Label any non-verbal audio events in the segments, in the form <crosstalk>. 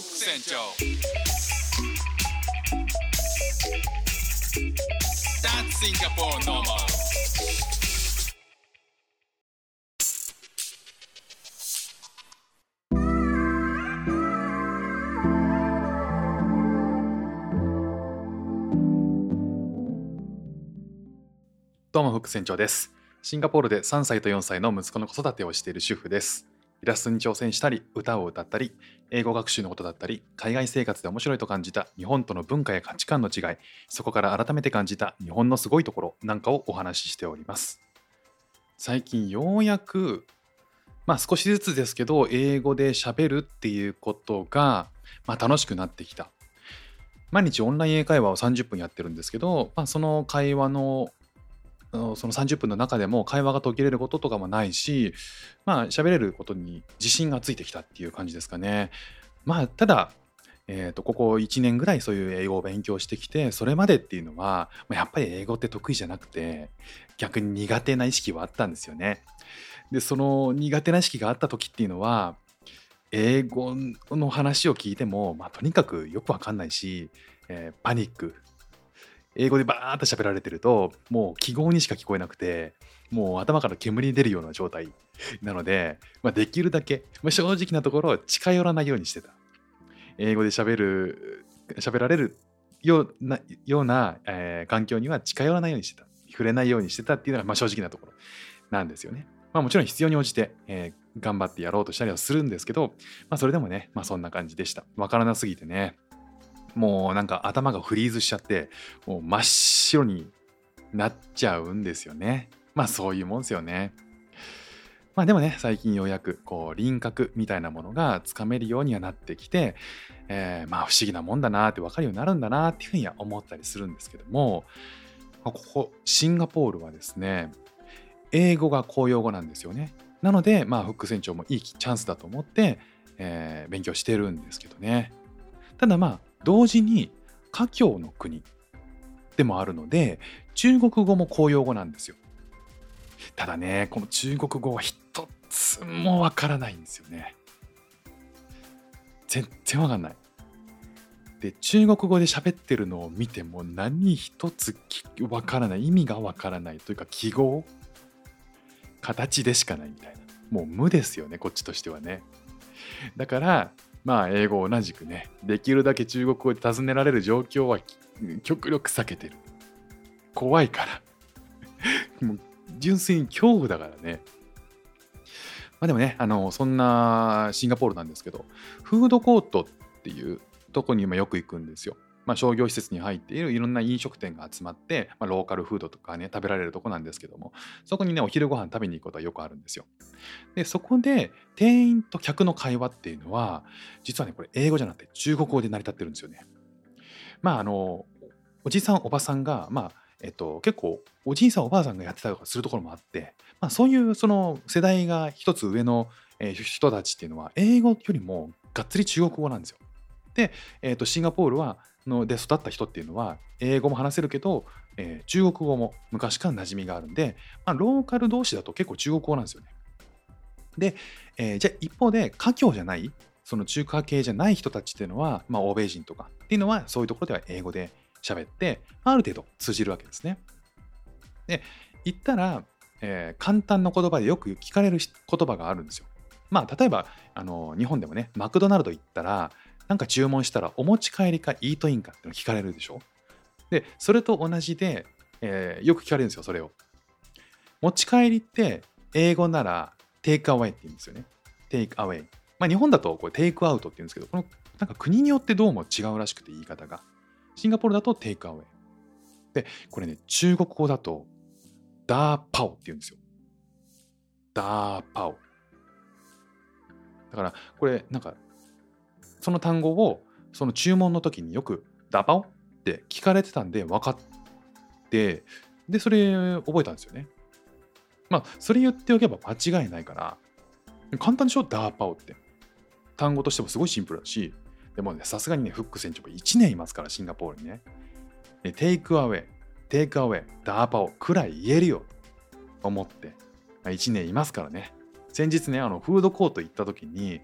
ック船長 That's Singapore normal どうも、副船長です。シンガポールで3歳と4歳の息子の子育てをしている主婦です。イラストに挑戦したり、歌を歌ったり、英語学習のことだったり、海外生活で面白いと感じた日本との文化や価値観の違い、そこから改めて感じた日本のすごいところなんかをお話ししております。最近ようやく、まあ少しずつですけど、英語で喋るっていうことが、まあ、楽しくなってきた。毎日オンライン英会話を30分やってるんですけど、まあ、その会話のその30分の中でも会話が途切れることとかもないし、まあ喋れることに自信がついてきたっていう感じですかね。まあただ、えー、とここ1年ぐらいそういう英語を勉強してきてそれまでっていうのはやっぱり英語って得意じゃなくて逆に苦手な意識はあったんですよね。でその苦手な意識があった時っていうのは英語の話を聞いても、まあ、とにかくよくわかんないし、えーパニック英語でバーッと喋られてるともう記号にしか聞こえなくてもう頭から煙に出るような状態なので、まあ、できるだけ、まあ、正直なところ近寄らないようにしてた。英語で喋る喋られるようなような、えー環境には近寄らないようにしてた。触れないようにしてたっていうのが、まあ、正直なところなんですよね、まあ、もちろん必要に応じて、えー頑張ってやろうとしたりはするんですけど、まあ、それでもね、まあ、そんな感じでした。わからなすぎてね。もうなんか頭がフリーズしちゃってもう真っ白になっちゃうんですよね。まあそういうもんですよね。まあでもね、最近ようやくこう輪郭みたいなものがつかめるようにはなってきて、えーまあ不思議なもんだなって分かるようになるんだなっていうふうには思ったりするんですけども、ここシンガポールはですね、英語が公用語なんですよね。なので、まあフック船長もいいチャンスだと思って、えー勉強してるんですけどね。ただまあ同時に華僑の国でもあるので中国語も公用語なんですよ。ただねこの中国語は一つもわからないんですよね。全然わかんない。で中国語で喋ってるのを見ても何一つわからない。意味がわからないというか記号？形でしかないみたいな。もう無ですよねこっちとしてはね。だからまあ英語同じくねできるだけ中国語で尋ねられる状況は極力避けてる。怖いから。<laughs> もう純粋に恐怖だからね。まあでもねあのそんなシンガポールなんですけどフードコートっていうとこに今よく行くんですよ。まあ、商業施設に入っているいろんな飲食店が集まって、まあ、ローカルフードとかね食べられるとこなんですけどもそこにねお昼ご飯食べに行くことはよくあるんですよでそこで店員と客の会話っていうのは実はねこれ英語じゃなくて中国語で成り立ってるんですよねまああのおじいさんおばさんがまあえっと、結構おじいさんおばあさんがやってたりとかするところもあって、まあ、そういうその世代が一つ上の、人たちっていうのは英語よりもがっつり中国語なんですよ。で、えー、とシンガポールはので育った人っていうのは英語も話せるけど、えー中国語も昔から馴染みがあるんで、まあ、ローカル同士だと結構中国語なんですよね。で、えーじゃあ一方で華僑じゃないその中華系じゃない人たちっていうのは、まあ、欧米人とかっていうのはそういうところでは英語で喋ってある程度通じるわけですね。で言ったら、えー簡単な言葉でよく聞かれる言葉があるんですよ。まあ例えばあの日本でもねマクドナルド行ったらなんか注文したらお持ち帰りかイートインかっての聞かれるでしょ？でそれと同じで、えーよく聞かれるんですよそれを。持ち帰りって英語ならテイクアウェイって言うんですよね。テイクアウェイ。まあ日本だとこれテイクアウトって言うんですけどこのなんか国によってどうも違うらしくて言い方が。シンガポールだとテイクアウェイ。で、これね、中国語だとダーパオって言うんですよ。ダーパオ。だから、これなんか、その単語をその注文の時によくダーパオって聞かれてたんで分かって、で、それ覚えたんですよね。まあ、それ言っておけば間違いないから、簡単でしょ？ダーパオって。単語としてもすごいシンプルだし、でもね、さすがにね、フック船長も1年いますから、シンガポールにね。テイクアウェイ、テイクアウェイ、ダーパオくらい言えるよと思って、1年いますからね。先日ね、あのフードコート行った時に、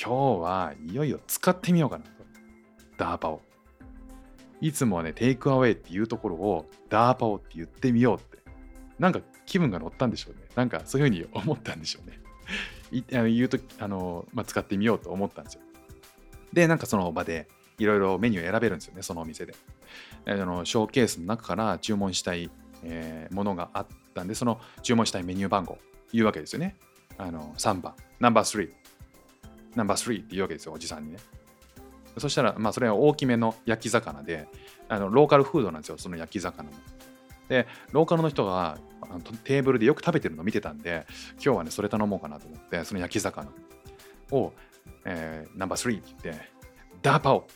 今日はいよいよ使ってみようかなと。ダーパを。いつもはね、テイクアウェイっていうところをダーパオって言ってみようって。なんか気分が乗ったんでしょうね。なんかそういうふうに思ったんでしょうね。い <laughs> あの言うとあの、まあ、使ってみようと思ったんですよ。で、なんかその場でいろいろメニュー選べるんですよね、そのお店で。あのショーケースの中から注文したい、えーものがあったんで、その注文したいメニュー番号言うわけですよね。あの3番、ナンバー3、ナンバー3って言うわけですよ、おじさんにね。そしたら、まあ、それは大きめの焼き魚で、あのローカルフードなんですよ、その焼き魚も。で、ローカルの人があのテーブルでよく食べてるのを見てたんで、今日はね、それ頼もうかなと思って、その焼き魚を、えーナンバー3って言って、ダーパオ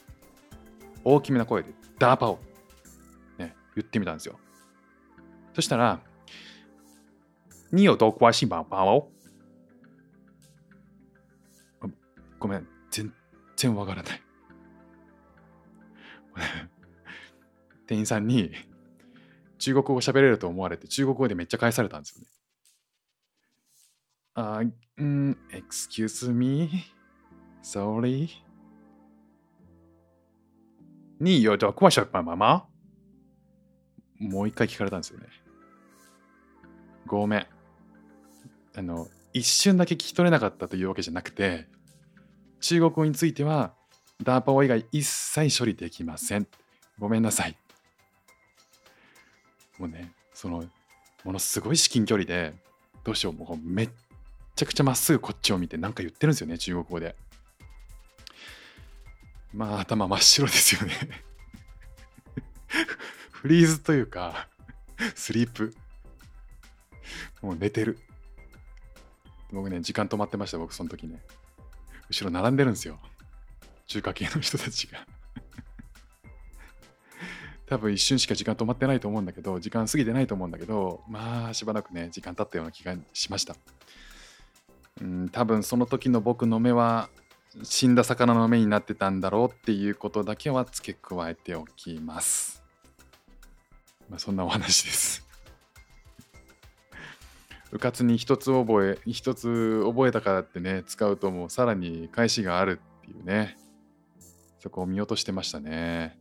大きめな声で、ダーパオね、言ってみたんですよ。そしたら、你有多关心宝宝ごめん、全然わからない。<laughs> 店員さんに中国語喋れると思われて中国語でめっちゃ返されたんですよね。あ、うん、excuse me, sorry. 你有多关心宝宝吗もう一回聞かれたんですよね。ごめん。あの、一瞬だけ聞き取れなかったというわけじゃなくて、中国語については、ダーパオ以外一切処理できません。ごめんなさい。もうね、その、ものすごい至近距離で、どうしよう、もうめっちゃくちゃまっすぐこっちを見てなんか言ってるんですよね、中国語で。まあ、頭真っ白ですよね。<laughs> フリーズというか、スリープ。もう寝てる。僕ね、時間止まってました、僕、その時ね。後ろ並んでるんですよ。中華系の人たちが。多分一瞬しか時間止まってないと思うんだけど、時間過ぎてないと思うんだけど、まあ、しばらくね、時間経ったような気がしました。うん、多分その時の僕の目は、死んだ魚の目になってたんだろうっていうことだけは付け加えておきます。まあ、そんなお話です。うかつに一つ覚え、一つ覚えたからってね、使うともうさらに返しがあるっていうね、そこを見落としてましたね。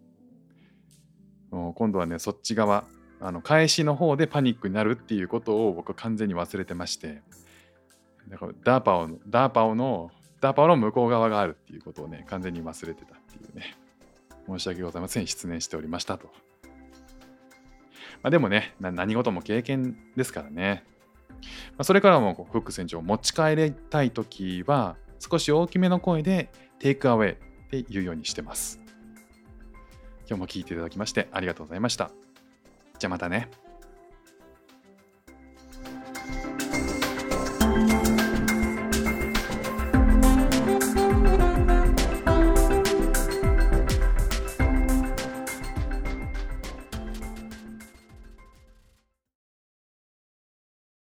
もう今度はね、そっち側、あの返しの方でパニックになるっていうことを僕は完全に忘れてまして、だからダーパオの、ダーパオの、ダーパオの向こう側があるっていうことをね、完全に忘れてたっていうね、申し訳ございません。失念しておりましたと。まあ、でもね、何事も経験ですからね。ま、それからもフック船長を持ち帰りたいときは少し大きめの声でテイクアウェイって言うようにしてます。今日も聞いていただきましてありがとうございました。じゃあまたね。